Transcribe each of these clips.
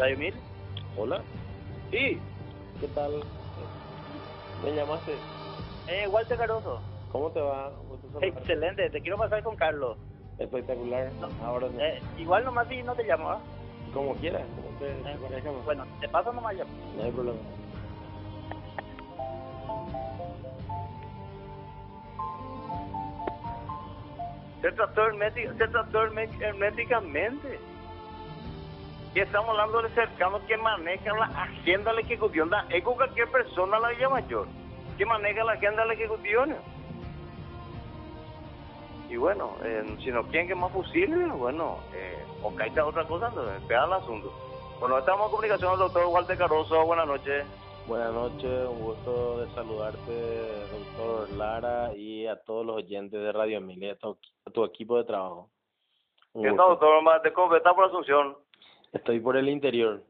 Radio Mil. Hola, Sí, ¿qué tal? ¿Me llamaste? eh, Walter Caroso. ¿Cómo te va? Excelente, te quiero pasar con Carlos. Espectacular. Ahora no. Eh, igual nomás si no te llamo, ¿ah? Como quieras, como te, te Eh, bueno, te paso nomás ya. No hay problema. se trató herméti- se trató herméticamente. Y estamos hablando de cercanos que manejan la agenda de la ejecución. Da eco cualquier persona la Villa Mayor que maneja la agenda de la ejecución. Y bueno, eh, si no quieren que más fusiles, bueno, eh, o caiga otra cosa, entonces, pega el asunto. Bueno, estamos en comunicación con el doctor Walter Caroso. Buenas noches. Buenas noches, un gusto de saludarte, doctor Lara, y a todos los oyentes de Radio Emilia, a tu, a tu equipo de trabajo. ¿Qué tal, doctor? ¿Más ¿De está por Asunción? Estoy por el interior.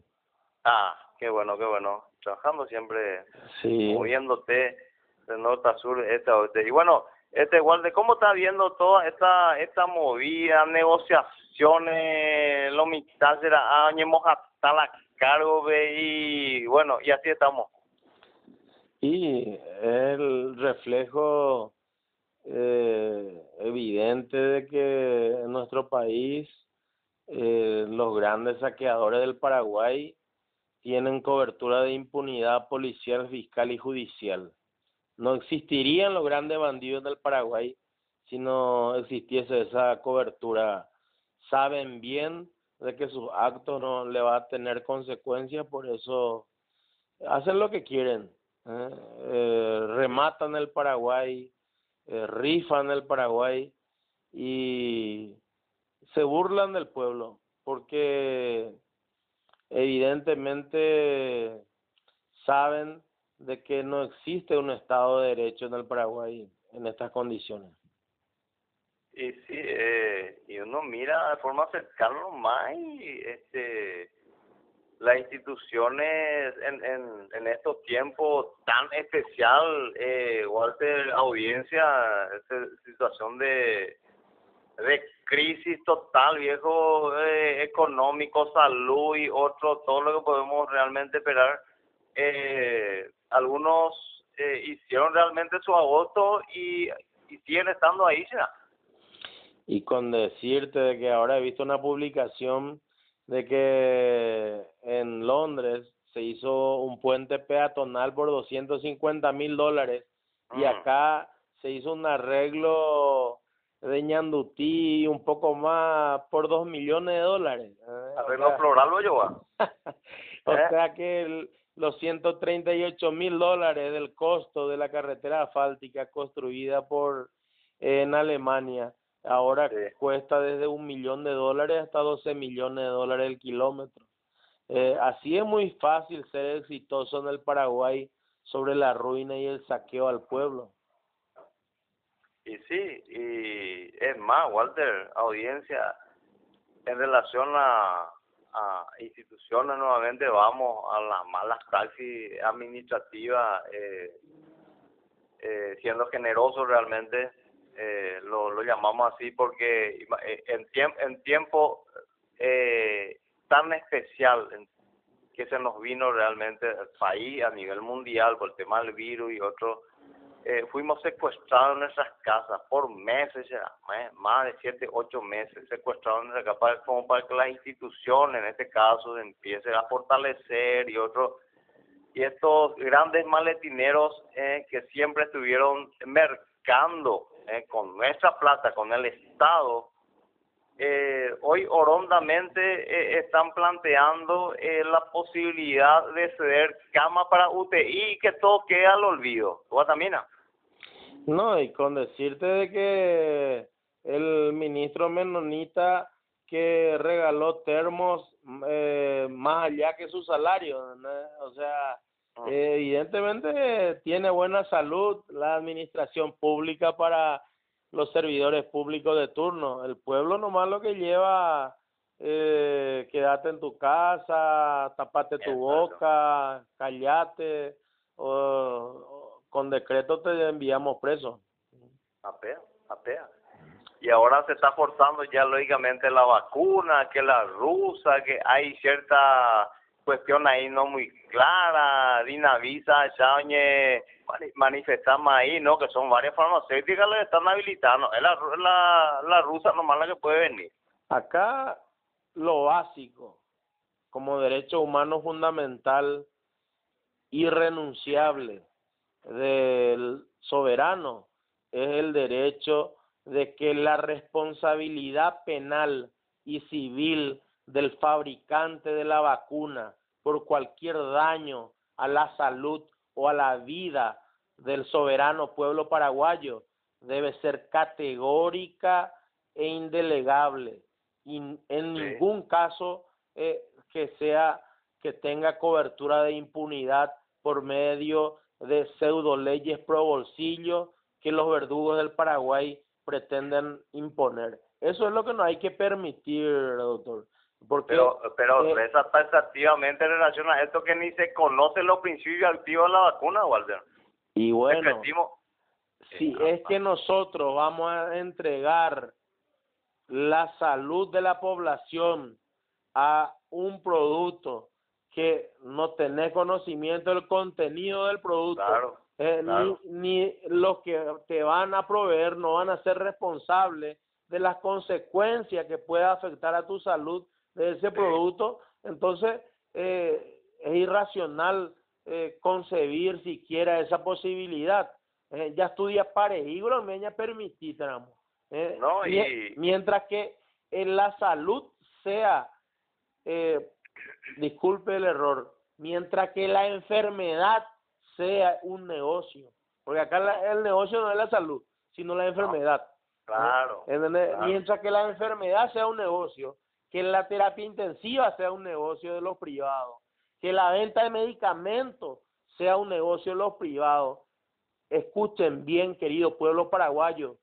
Ah, qué bueno, qué bueno. Trabajando siempre Sí. moviéndote de norte a sur, este a oeste. Y bueno, este Walde, ¿cómo está viendo toda esta esta movida, negociaciones, lo mitad será año, hasta la cargo, ve, y bueno, y así estamos. Y el reflejo eh, evidente de que en nuestro país eh, los grandes saqueadores del Paraguay tienen cobertura de impunidad policial, fiscal y judicial. No existirían los grandes bandidos del Paraguay si no existiese esa cobertura. Saben bien de que sus actos no le va a tener consecuencias, por eso hacen lo que quieren. ¿eh? Eh, rematan el Paraguay, eh, rifan el Paraguay y se burlan del pueblo porque evidentemente saben de que no existe un Estado de Derecho en el Paraguay en estas condiciones. Y sí, eh, y uno mira de forma cercana más y este las instituciones en, en, en estos tiempos tan especial, eh, Walter, audiencia, esta situación de, de crisis total, viejo, eh, económico, salud y otro, todo lo que podemos realmente esperar. Eh, algunos eh, hicieron realmente su agosto y, y siguen estando ahí ya. Y con decirte de que ahora he visto una publicación de que en Londres se hizo un puente peatonal por 250 mil dólares y Mm. acá se hizo un arreglo de Ñandutí un poco más por 2 millones de dólares. ¿eh? O Arreglo sea- floral lo lleva. o ¿Eh? sea que el- los 138 mil dólares del costo de la carretera asfáltica construida por en Alemania ahora Sí. cuesta desde un millón de dólares hasta 12 millones de dólares el kilómetro. Eh, así es muy fácil ser exitoso en el Paraguay sobre la ruina y el saqueo al pueblo. Y sí, y es más, Walter, audiencia, en relación a, a instituciones, nuevamente vamos a las malas praxis administrativas, eh, eh, siendo generosos realmente, eh, lo, llamamos así porque eh, en, tiemp en tiempo eh, tan especial que se nos vino realmente el país a nivel mundial por el tema del virus y otros eh, fuimos secuestrados en nuestras casas por meses ya, más- más de siete, ocho meses secuestrados en nuestras casas como para que las instituciones, en este caso, empiecen a fortalecer y otros, y estos grandes maletineros eh, que siempre estuvieron mercando eh, con nuestra plata, con el Estado, eh, hoy horondamente eh, están planteando eh, la posibilidad de ceder cama para UTI y que todo quede al olvido. Guatamina. No, y con decirte de que el ministro menonita que regaló termos eh, más allá que su salario, ¿no? o sea, Ah. evidentemente tiene buena salud la administración pública para los servidores públicos de turno. El pueblo nomás lo que lleva, eh, quédate en tu casa, tapate tu boca, callate, o, o con decreto te enviamos preso. Apea, apea. Y ahora se está forzando ya lógicamente la vacuna, que la rusa, que hay cierta cuestión ahí no muy clara, Dinavisa, Chañe, manifestamos ahí, ¿no? Que son varias farmacéuticas las que están habilitando. Es la, la, la rusa nomás la que puede venir. Acá lo básico, como derecho humano fundamental, irrenunciable del soberano, es el derecho de que la responsabilidad penal y civil del fabricante de la vacuna por cualquier daño a la salud o a la vida del soberano pueblo paraguayo debe ser categórica e indelegable y en ningún caso eh, que sea que tenga cobertura de impunidad por medio de pseudo leyes pro bolsillo que los verdugos del Paraguay pretenden imponer. Eso es lo que no hay que permitir, doctor. Porque, pero pero eh, reza taxativamente en relación a esto que ni se conocen los principios activos de la vacuna, Walter. Y bueno, si es que nosotros vamos a entregar la salud de la población a un producto que no tenés conocimiento del contenido del producto, eh, Ni, ni los que te van a proveer no van a ser responsables de las consecuencias que pueda afectar a tu salud de ese producto, entonces eh, es irracional eh, concebir siquiera esa posibilidad. Eh, ya estudia parejígro, me ya permití, eh, no, y... Mientras que en la salud sea, eh, disculpe el error, mientras que la enfermedad sea un negocio, porque acá el negocio no es la salud, sino la enfermedad. claro, Mientras que la enfermedad sea un negocio, que la terapia intensiva sea un negocio de los privados, que la venta de medicamentos sea un negocio de los privados. Escuchen bien, querido pueblo paraguayo,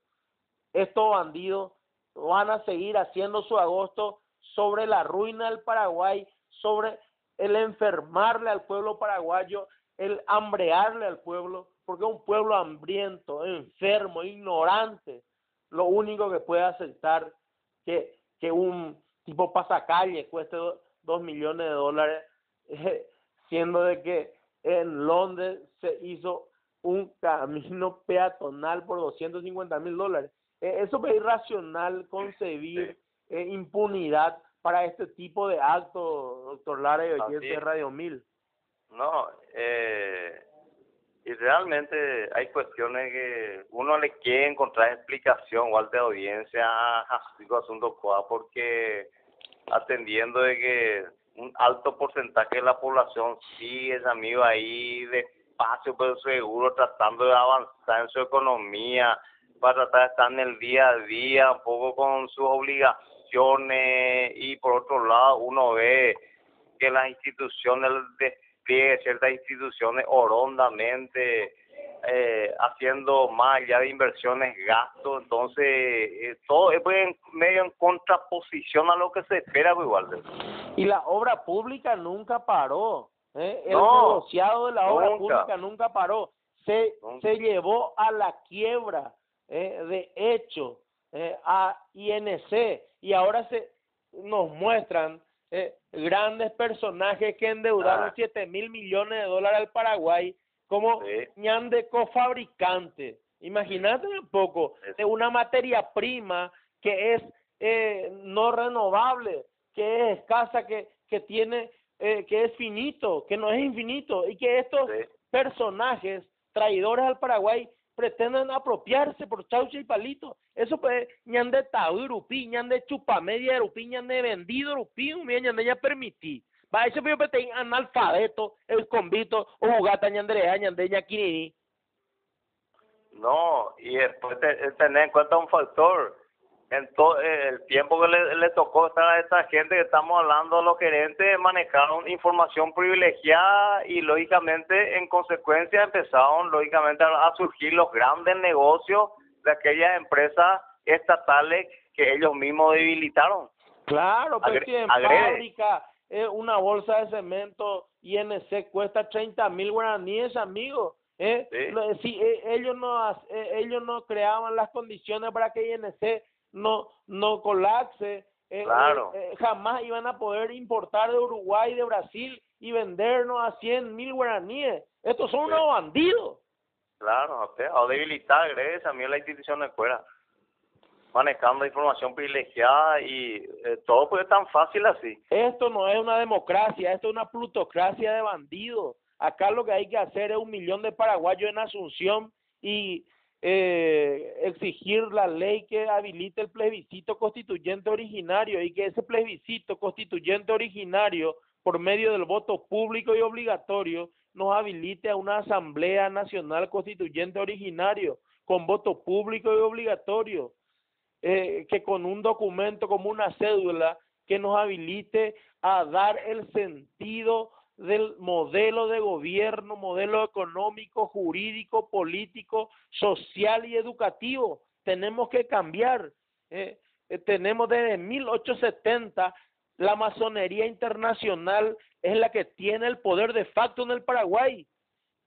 estos bandidos van a seguir haciendo su agosto sobre la ruina del Paraguay, sobre el enfermarle al pueblo paraguayo, el hambrearle al pueblo, porque un pueblo hambriento, enfermo, ignorante, lo único que puede aceptar que, que un tipo pasacalle cueste dos millones de dólares, siendo de que en Londres se hizo un camino peatonal por 250 mil dólares. Eh, eso es irracional concebir eh, impunidad para este tipo de actos, doctor Lara y de Radio Mil. No, y realmente hay cuestiones que uno le quiere encontrar explicación igual de audiencia a asunto porque atendiendo de que un alto porcentaje de la población sigue es amigo ahí despacio pero seguro tratando de avanzar en su economía para tratar de estar en el día a día un poco con sus obligaciones y por otro lado uno ve que las instituciones despliegue ciertas instituciones orondamente eh, haciendo más allá de inversiones, gastos, entonces eh, todo es medio en contraposición a lo que se espera, pues, igual. Y la obra pública nunca paró, ¿eh? el negociado de la obra pública nunca paró, se, se llevó a la quiebra eh, de hecho a INC y ahora se nos muestran grandes personajes que endeudaron ah. siete mil millones de dólares al Paraguay como ñande cofabricante. Imagínate un poco de una materia prima que es eh, no renovable, que es escasa, que, que tiene, eh, que es finito, que no es infinito, y que estos personajes traidores al Paraguay pretenden apropiarse por chaucha y palito. Eso pues, ñande tau rupi, ñande chupamedia rupi, ñande vendido rupi, ñande ya permití. Va, ese yo te analfabeto, el convito, o jugata ñandrea, ñandeña kinini. No, y después tener en cuenta un factor. En todo eh, el tiempo que le, le tocó estar a esta gente que estamos hablando, los gerentes manejaron información privilegiada y lógicamente en consecuencia empezaron lógicamente a, surgir los grandes negocios de aquellas empresas estatales que ellos mismos debilitaron. Claro, Agre en fábrica, eh, una bolsa de cemento INC cuesta 30 mil guaraníes, amigo. ¿eh? Si eh, ellos no eh, ellos no creaban las condiciones para que INC no no colapse, claro. jamás iban a poder importar de Uruguay, de Brasil y vendernos a 100 mil guaraníes. Estos son unos bandidos. Claro, o debilitar, ¿crees? también la institución de escuela manejando información privilegiada y eh, todo puede tan fácil así. Esto no es una democracia, esto es una plutocracia de bandidos. Acá lo que hay que hacer es un millón de paraguayos en Asunción y eh, exigir la ley que habilite el plebiscito constituyente originario y que ese plebiscito constituyente originario, por medio del voto público y obligatorio, nos habilite a una Asamblea Nacional Constituyente Originario con voto público y obligatorio eh, que con un documento como una cédula que nos habilite a dar el sentido del modelo de gobierno, modelo económico, jurídico, político, social y educativo. Tenemos que cambiar. Eh, eh, tenemos desde 1870 la masonería internacional es la que tiene el poder de facto en el Paraguay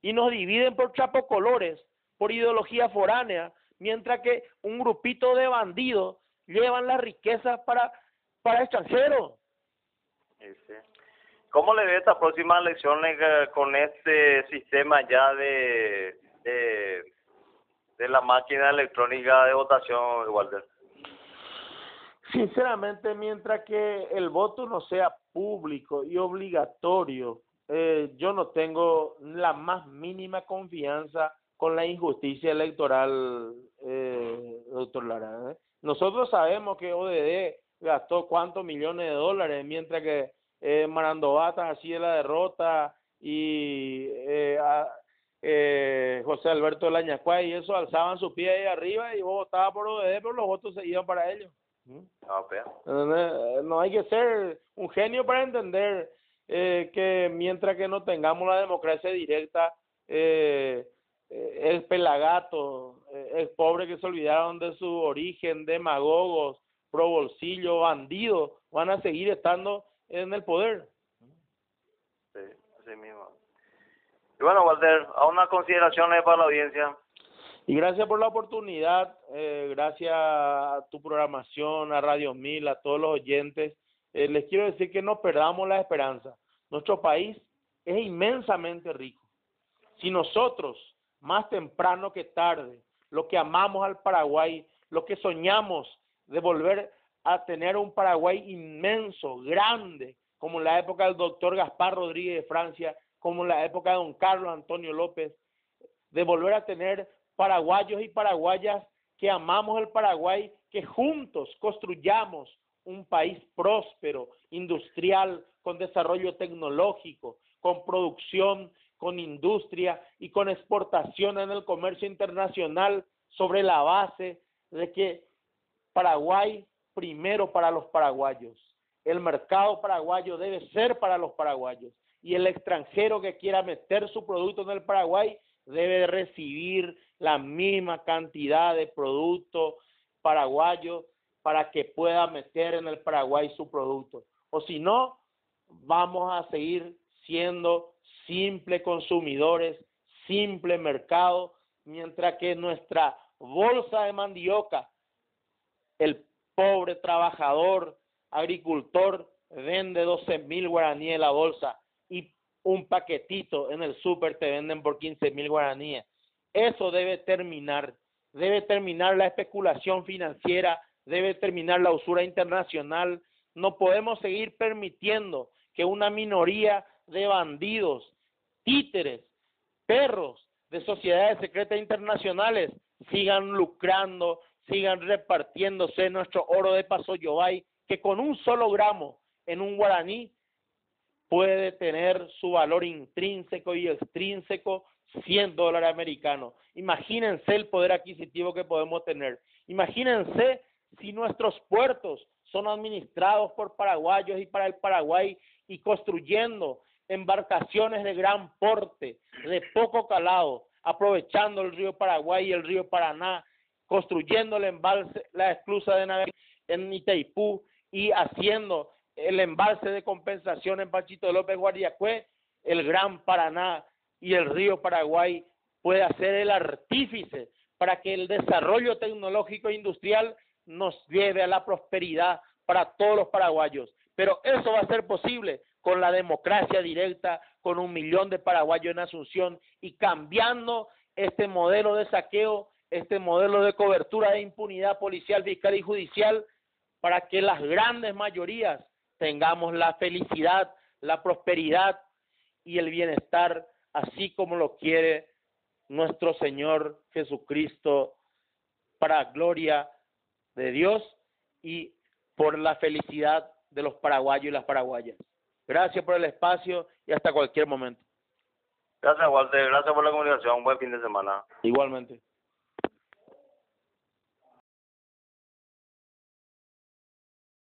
y nos dividen por chapocolores, por ideología foránea, mientras que un grupito de bandidos llevan la riqueza para, para extranjeros. ¿Cómo le ve estas próximas elecciones con este sistema ya de, de, de la máquina electrónica de votación, Walter? Sinceramente, mientras que el voto no sea público y obligatorio, eh, yo no tengo la más mínima confianza con la injusticia electoral, eh, doctor Lara. ¿eh? Nosotros sabemos que ODD gastó cuántos millones de dólares, mientras que eh, Marandovata hacía la derrota y eh, eh, José Alberto Lañacuay y eso alzaban su pie ahí arriba y vos votabas por ODD, pero los votos se iban para ellos. Ah, no hay que ser un genio para entender eh, que mientras que no tengamos la democracia directa, eh, eh, el pelagato, eh, el pobre que se olvidaron de su origen, demagogos, pro bolsillo, bandidos, van a seguir estando en el poder. Sí, así mismo. Y bueno, Walter, a unas consideraciones para la audiencia. Y gracias por la oportunidad, eh, gracias a tu programación, a Radio Mil, a todos los oyentes. Eh, les quiero decir que no perdamos la esperanza. Nuestro país es inmensamente rico. Si nosotros más temprano que tarde, lo que amamos al Paraguay, lo que soñamos de volver a tener un Paraguay inmenso, grande, como en la época del doctor Gaspar Rodríguez de Francia, como en la época de don Carlos Antonio López, de volver a tener paraguayos y paraguayas que amamos el Paraguay, que juntos construyamos un país próspero, industrial, con desarrollo tecnológico, con producción con industria y con exportación en el comercio internacional sobre la base de que Paraguay primero para los paraguayos. El mercado paraguayo debe ser para los paraguayos y el extranjero que quiera meter su producto en el Paraguay debe recibir la misma cantidad de producto paraguayo para que pueda meter en el Paraguay su producto. O si no, vamos a seguir siendo simple consumidores, simple mercado, mientras que nuestra bolsa de mandioca, el pobre trabajador, agricultor, vende 12 mil guaraníes la bolsa y un paquetito en el súper te venden por 15 mil guaraníes. Eso debe terminar. Debe terminar la especulación financiera, debe terminar la usura internacional. No podemos seguir permitiendo que una minoría de bandidos, títeres, perros de sociedades secretas internacionales sigan lucrando, sigan repartiéndose nuestro oro de Paso Yobay, que con un solo gramo en un guaraní puede tener su valor intrínseco y extrínseco 100 dólares americanos. Imagínense el poder adquisitivo que podemos tener. Imagínense si nuestros puertos son administrados por paraguayos y para el Paraguay y construyendo embarcaciones de gran porte, de poco calado, aprovechando el río Paraguay y el río Paraná, construyendo el embalse, la esclusa de Navidad en Itaipú y haciendo el embalse de compensación en Pachito López Guardiacué, el Gran Paraná y el río Paraguay pueda ser el artífice para que el desarrollo tecnológico e industrial nos lleve a la prosperidad para todos los paraguayos. Pero eso va a ser posible con la democracia directa, con un millón de paraguayos en Asunción y cambiando este modelo de saqueo, este modelo de cobertura de impunidad policial, fiscal y judicial para que las grandes mayorías tengamos la felicidad, la prosperidad y el bienestar, así como lo quiere nuestro Señor Jesucristo, para gloria de Dios y por la felicidad de los paraguayos y las paraguayas. Gracias por el espacio y hasta cualquier momento. Gracias, Walter. Gracias por la comunicación. Buen fin de semana. Igualmente.